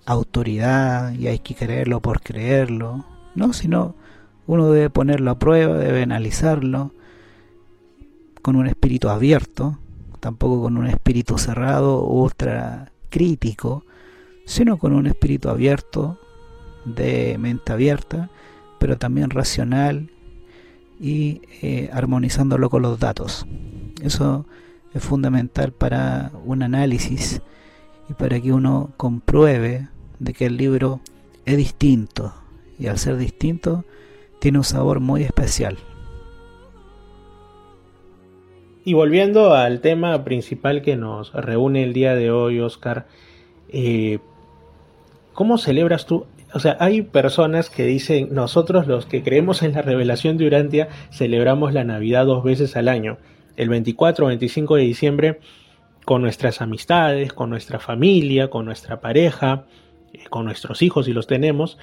autoridad y hay que creerlo por creerlo, no, sino uno debe ponerlo a prueba, debe analizarlo con un espíritu abierto, tampoco con un espíritu cerrado u ultra crítico, sino con un espíritu abierto, de mente abierta, pero también racional y eh, armonizándolo con los datos. Eso es fundamental para un análisis y para que uno compruebe de que el libro es distinto y al ser distinto tiene un sabor muy especial. Y volviendo al tema principal que nos reúne el día de hoy, Oscar, eh, ¿cómo celebras tú o sea, hay personas que dicen, nosotros los que creemos en la revelación de Urantia celebramos la Navidad dos veces al año, el 24 o 25 de diciembre con nuestras amistades, con nuestra familia, con nuestra pareja, eh, con nuestros hijos si los tenemos,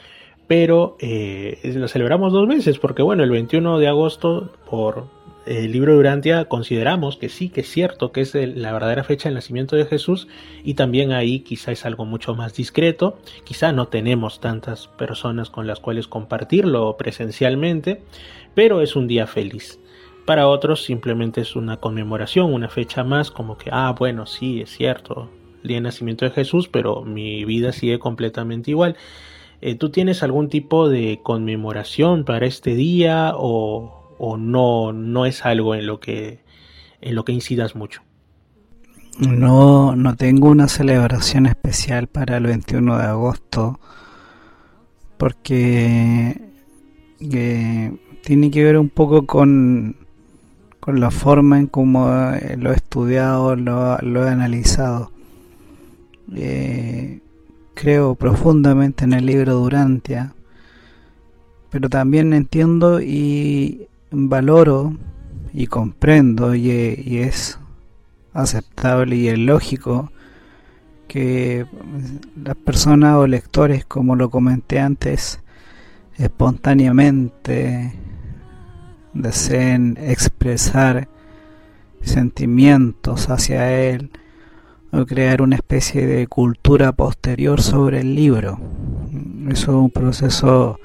pero eh, lo celebramos dos veces porque bueno, el 21 de agosto por el libro de Urantia consideramos que sí, que es cierto que es la verdadera fecha del nacimiento de Jesús y también ahí quizá es algo mucho más discreto, quizá no tenemos tantas personas con las cuales compartirlo presencialmente, pero es un día feliz. Para otros simplemente es una conmemoración, una fecha más como que, ah, bueno, sí, es cierto, el día de nacimiento de Jesús, pero mi vida sigue completamente igual. Eh, ¿Tú tienes algún tipo de conmemoración para este día o, o no, no es algo en lo que, en lo que incidas mucho? No, no tengo una celebración especial para el 21 de agosto porque tiene que ver un poco con, con la forma en cómo lo he estudiado, lo, lo he analizado. Eh, creo profundamente en el libro Durantia, pero también entiendo y valoro y comprendo y, es aceptable y es lógico que las personas o lectores, como lo comenté antes, espontáneamente deseen expresar sentimientos hacia él o crear una especie de cultura posterior sobre el libro. Eso es un proceso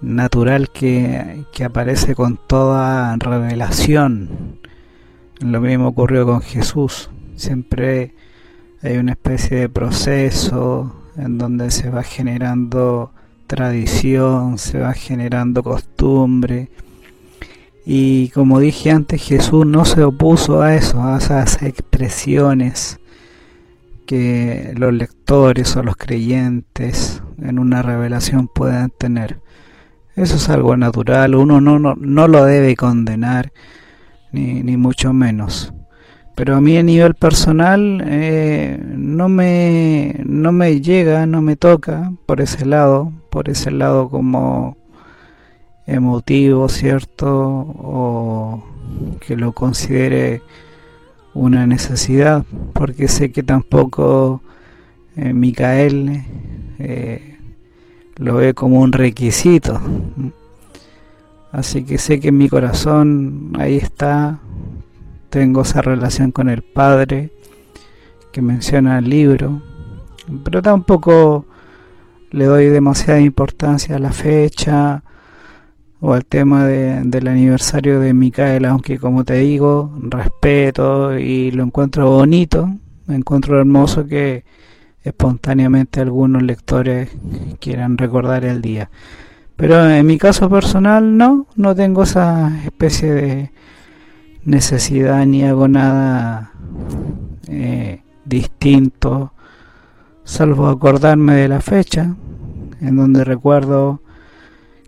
natural que, aparece con toda revelación. Lo mismo ocurrió con Jesús. Siempre hay una especie de proceso en donde se va generando tradición, se va generando costumbre. Y como dije antes, Jesús no se opuso a eso, a esas expresiones que los lectores o los creyentes en una revelación puedan tener. Eso es algo natural, uno no, no, no lo debe condenar, ni, ni, mucho menos. Pero a mí a nivel personal eh, no, me, no me llega, no me toca por ese lado, por ese lado como emotivo, ¿cierto? O que lo considere una necesidad, porque sé que tampoco eh, Micael eh, lo ve como un requisito. Así que sé que en mi corazón ahí está, tengo esa relación con el padre que menciona el libro, pero tampoco le doy demasiada importancia a la fecha o al tema del aniversario de Micaela, aunque como te digo, respeto y lo encuentro bonito, encuentro hermoso que espontáneamente algunos lectores quieran recordar el día. Pero en mi caso personal no, no tengo esa especie de necesidad ni hago nada eh, distinto, salvo acordarme de la fecha, en donde recuerdo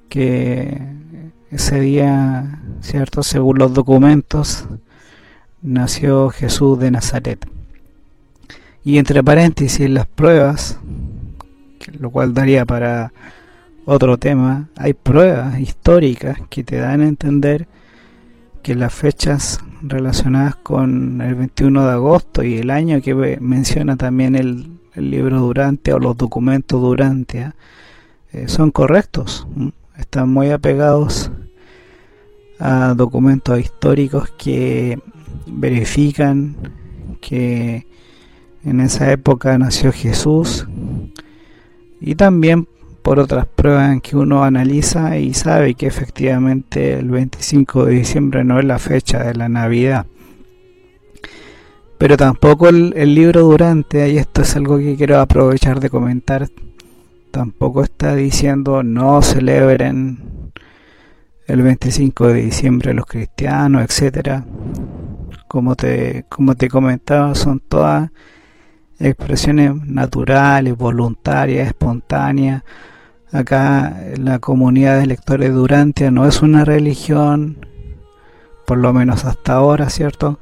que ese día, cierto, según los documentos, nació Jesús de Nazaret. Y entre paréntesis, las pruebas, lo cual daría para otro tema, hay pruebas históricas que te dan a entender que las fechas relacionadas con el 21 de agosto y el año que menciona también el, libro Durante o los documentos Durante eh, son correctos, están muy apegados a documentos históricos que verifican que en esa época nació Jesús y también por otras pruebas en que uno analiza y sabe que efectivamente el 25 de diciembre no es la fecha de la Navidad. Pero tampoco el, libro Durante, y esto es algo que quiero aprovechar de comentar, tampoco está diciendo no celebren el 25 de diciembre los cristianos, etcétera. Como te, como te comentaba, son todas expresiones naturales, voluntarias, espontáneas. Acá la comunidad de lectores Durantia no es una religión, por lo menos hasta ahora, ¿cierto?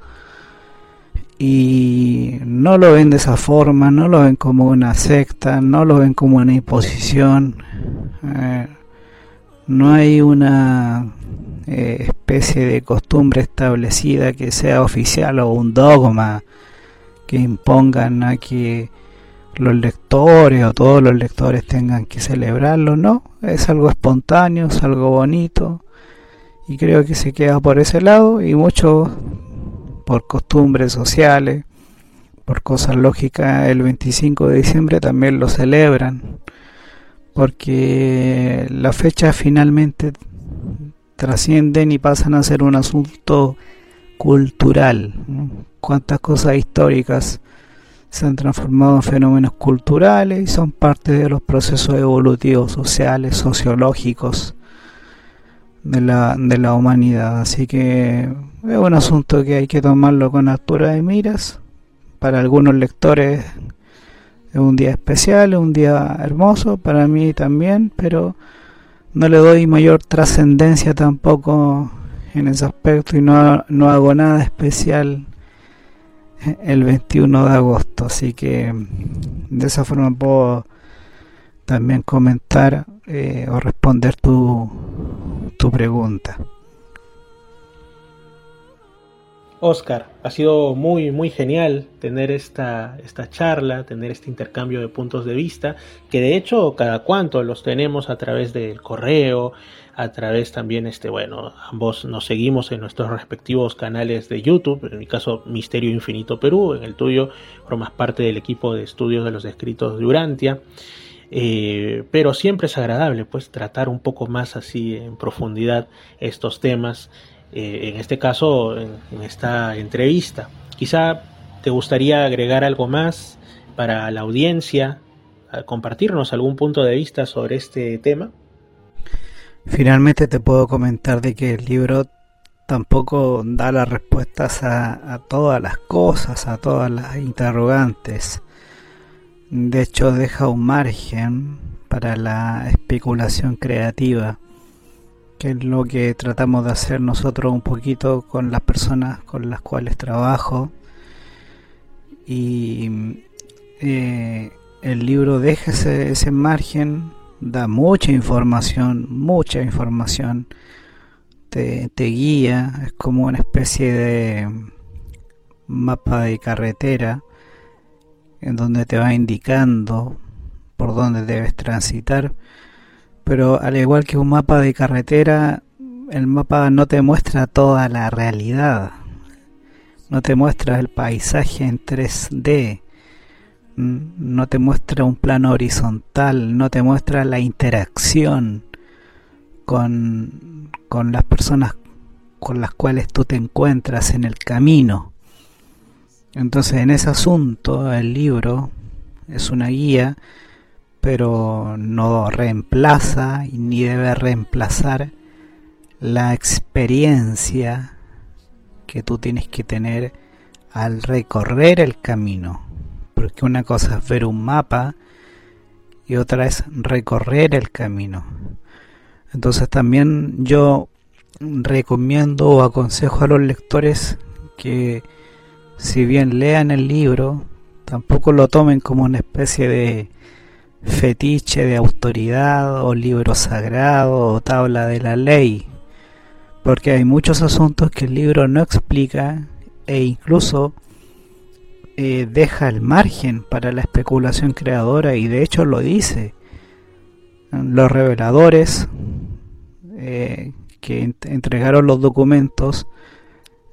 Y no lo ven de esa forma, no lo ven como una secta, no lo ven como una imposición. Eh, no hay una eh, especie de costumbre establecida que sea oficial o un dogma que impongan a que los lectores o todos los lectores tengan que celebrarlo, no, es algo espontáneo, es algo bonito y creo que se queda por ese lado y mucho por costumbres sociales, por cosas lógicas, el 25 de diciembre también lo celebran porque las fechas finalmente trascienden y pasan a ser un asunto cultural. Cuántas cosas históricas se han transformado en fenómenos culturales y son parte de los procesos evolutivos, sociales, sociológicos de la, de la humanidad. Así que es un asunto que hay que tomarlo con altura de miras. Para algunos lectores es un día especial, es un día hermoso, para mí también, pero no le doy mayor trascendencia tampoco en ese aspecto y no, no hago nada especial el 21 de agosto. Así que de esa forma puedo también comentar eh, o responder tu, tu pregunta. Oscar, ha sido muy, muy genial tener esta, esta charla, tener este intercambio de puntos de vista, que de hecho cada cuanto los tenemos a través del correo, a través también, este, bueno, ambos nos seguimos en nuestros respectivos canales de YouTube, en mi caso Misterio Infinito Perú, en el tuyo formas parte del equipo de estudios de los escritos de Urantia. Eh, pero siempre es agradable pues tratar un poco más así en profundidad estos temas eh, en este caso, en, esta entrevista. Quizá te gustaría agregar algo más para la audiencia, compartirnos algún punto de vista sobre este tema. Finalmente te puedo comentar de que el libro tampoco da las respuestas a, todas las cosas, a todas las interrogantes. De hecho, deja un margen para la especulación creativa que es lo que tratamos de hacer nosotros un poquito con las personas con las cuales trabajo. Y eh, el libro deja ese margen, da mucha información, mucha información, te, guía, es como una especie de mapa de carretera en donde te va indicando por dónde debes transitar pero al igual que un mapa de carretera, el mapa no te muestra toda la realidad. no te muestra el paisaje en 3D, no te muestra un plano horizontal, no te muestra la interacción con, con las personas con las cuales tú te encuentras en el camino. Entonces en ese asunto el libro es una guía, pero no reemplaza ni debe reemplazar la experiencia que tú tienes que tener al recorrer el camino. Porque una cosa es ver un mapa y otra es recorrer el camino. Entonces también yo recomiendo o aconsejo a los lectores que si bien lean el libro, tampoco lo tomen como una especie de fetiche de autoridad o libro sagrado o tabla de la ley, porque hay muchos asuntos que el libro no explica e incluso eh, deja el margen para la especulación creadora y de hecho lo dice. Los reveladores eh, que entregaron los documentos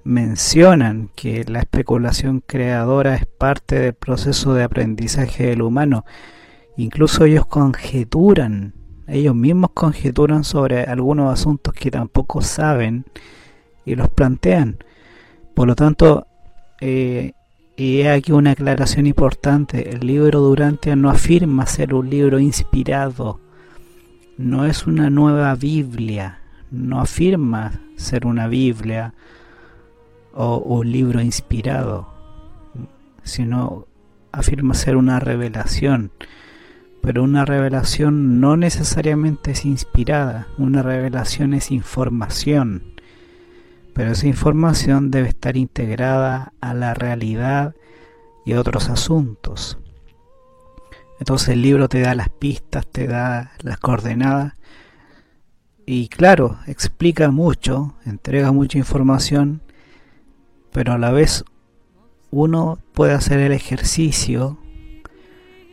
mencionan que la especulación creadora es parte del proceso de aprendizaje del humano. Incluso ellos conjeturan, ellos mismos conjeturan sobre algunos asuntos que tampoco saben y los plantean. Por lo tanto, eh, y aquí una aclaración importante, el libro Durantia no afirma ser un libro inspirado, no es una nueva Biblia, no afirma ser una Biblia, o un libro inspirado, sino afirma ser una revelación. Pero una revelación no necesariamente es inspirada, una revelación es información. Pero esa información debe estar integrada a la realidad y otros asuntos. Entonces el libro te da las pistas, te da las coordenadas y claro, explica mucho, entrega mucha información, pero a la vez uno puede hacer el ejercicio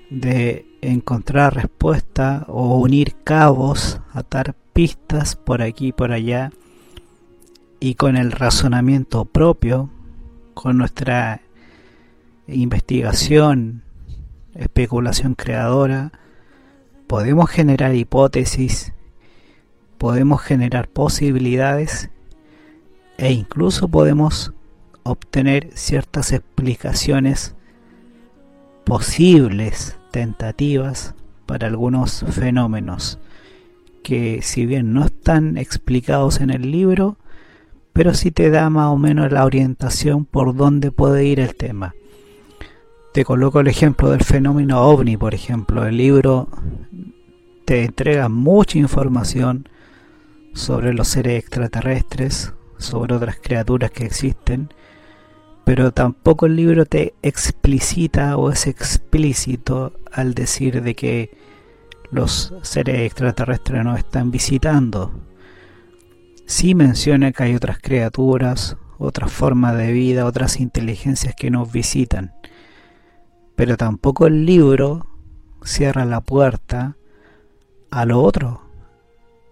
de encontrar respuesta o unir cabos, atar pistas por aquí y por allá y con el razonamiento propio, con nuestra investigación, especulación creadora, podemos generar hipótesis, podemos generar posibilidades e incluso podemos obtener ciertas explicaciones posibles, tentativas, para algunos fenómenos que si bien no están explicados en el libro, pero sí te da más o menos la orientación por dónde puede ir el tema. Te coloco el ejemplo del fenómeno ovni, por ejemplo. El libro te entrega mucha información sobre los seres extraterrestres, sobre otras criaturas que existen, pero tampoco el libro te explicita o es explícito al decir de que los seres extraterrestres nos están visitando. Sí menciona que hay otras criaturas, otras formas de vida, otras inteligencias que nos visitan, pero tampoco el libro cierra la puerta a lo otro,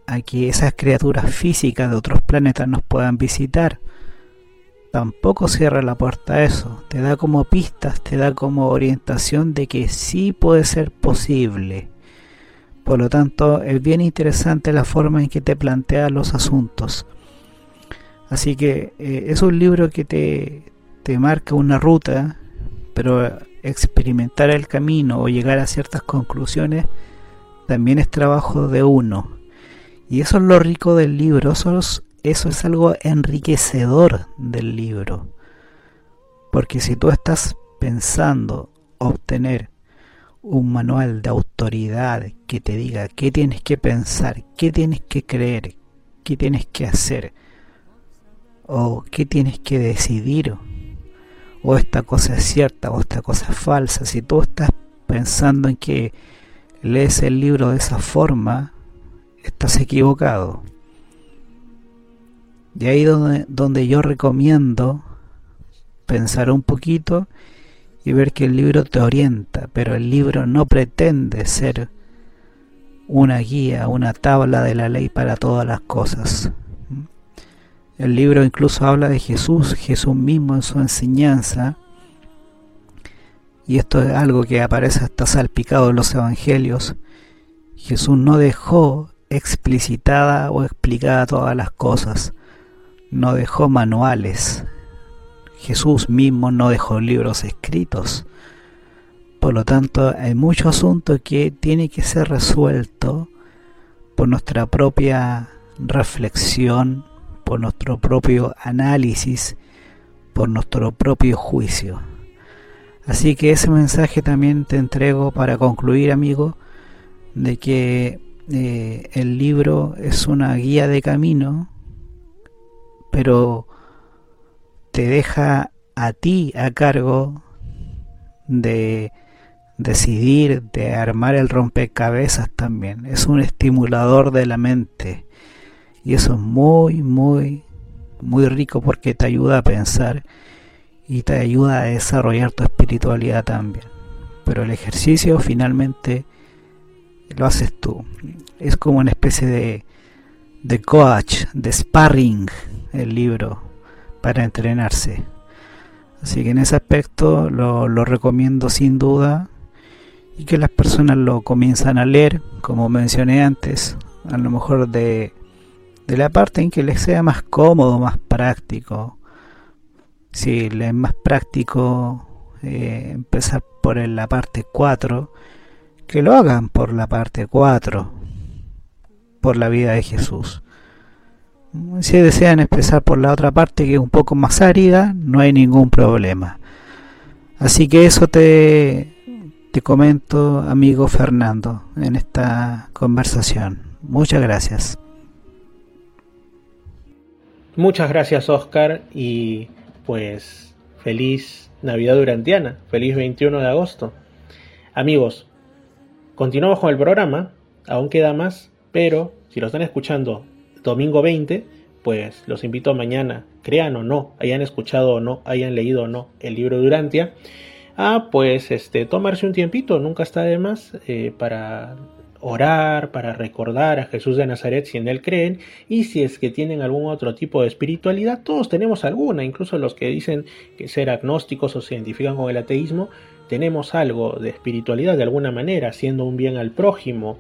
a que esas criaturas físicas de otros planetas nos puedan visitar tampoco cierra la puerta a eso. Te da como pistas, te da como orientación de que sí puede ser posible. Por lo tanto, es bien interesante la forma en que te plantea los asuntos. Así que eh, es un libro que te, te marca una ruta, pero experimentar el camino o llegar a ciertas conclusiones también es trabajo de uno. Y eso es lo rico del libro, eso es eso es algo enriquecedor del libro. Porque si tú estás pensando obtener un manual de autoridad que te diga qué tienes que pensar, qué tienes que creer, qué tienes que hacer, o qué tienes que decidir, o esta cosa es cierta o esta cosa es falsa, si tú estás pensando en que lees el libro de esa forma, estás equivocado. De ahí donde, donde yo recomiendo pensar un poquito y ver que el libro te orienta, pero el libro no pretende ser una guía, una tabla de la ley para todas las cosas. El libro incluso habla de Jesús, Jesús mismo en su enseñanza. Y esto es algo que aparece hasta salpicado en los evangelios. Jesús no dejó explicitada o explicada todas las cosas. No dejó manuales. Jesús mismo no dejó libros escritos. Por lo tanto, hay mucho asunto que tiene que ser resuelto por nuestra propia reflexión, por nuestro propio análisis, por nuestro propio juicio. Así que ese mensaje también te entrego para concluir, amigo, de que eh, el libro es una guía de camino, pero te deja a ti a cargo de decidir, de armar el rompecabezas también. Es un estimulador de la mente. Y eso es muy, muy, muy rico porque te ayuda a pensar y te ayuda a desarrollar tu espiritualidad también. Pero el ejercicio finalmente lo haces tú. Es como una especie de, de coach, de sparring el libro para entrenarse. Así que en ese aspecto lo, recomiendo sin duda y que las personas lo comienzan a leer, como mencioné antes, a lo mejor de, de la parte en que les sea más cómodo, más práctico. Si les es más práctico eh, empezar por la parte 4, que lo hagan por la parte 4, por la vida de Jesús. Si desean empezar por la otra parte que es un poco más árida, no hay ningún problema. Así que eso te, te comento, amigo Fernando, en esta conversación. Muchas gracias. Muchas gracias, Oscar, y pues feliz Navidad Durantiana, feliz 21 de agosto. Amigos, continuamos con el programa, aún queda más, pero si lo están escuchando domingo 20, pues los invito mañana, crean o no, hayan escuchado o no, hayan leído o no el libro Durantia Ah, pues este, tomarse un tiempito, nunca está de más, eh, para orar, para recordar a Jesús de Nazaret si en él creen, y si es que tienen algún otro tipo de espiritualidad, todos tenemos alguna, incluso los que dicen que ser agnósticos o se identifican con el ateísmo, tenemos algo de espiritualidad de alguna manera, haciendo un bien al prójimo,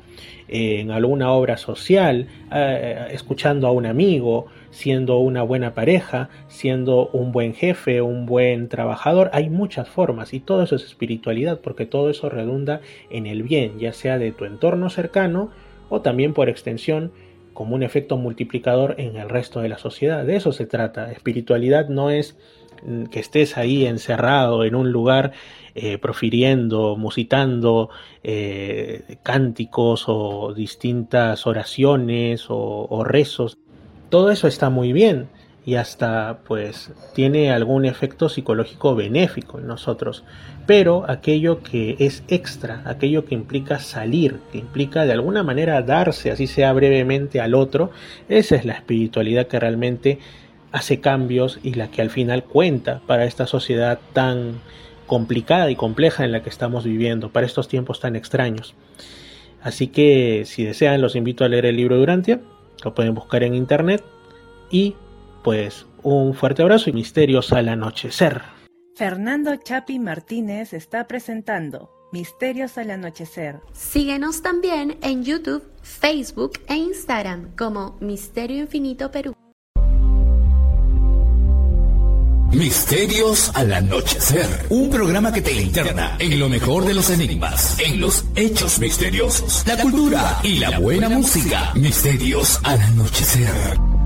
en alguna obra social, eh, escuchando a un amigo, siendo una buena pareja, siendo un buen jefe, un buen trabajador. Hay muchas formas y todo eso es espiritualidad porque todo eso redunda en el bien, ya sea de tu entorno cercano o también por extensión como un efecto multiplicador en el resto de la sociedad. De eso se trata. Espiritualidad no es que estés ahí encerrado en un lugar eh, profiriendo, musitando eh, cánticos o distintas oraciones o rezos todo eso está muy bien y hasta pues tiene algún efecto psicológico benéfico en nosotros. Pero aquello que es extra, aquello que implica salir, que implica de alguna manera darse, así sea brevemente al otro, esa es la espiritualidad que realmente hace cambios y la que al final cuenta para esta sociedad tan complicada y compleja en la que estamos viviendo, para estos tiempos tan extraños. Así que si desean los invito a leer el libro Durantia, lo pueden buscar en internet y pues un fuerte abrazo y misterios al anochecer. Fernando Chapi Martínez está presentando Misterios al Anochecer. Síguenos también en YouTube, Facebook e Instagram como Misterio Infinito Perú. Misterios al anochecer. Un programa que te interna en lo mejor de los enigmas, en los hechos misteriosos, la cultura y la buena música. Misterios al anochecer.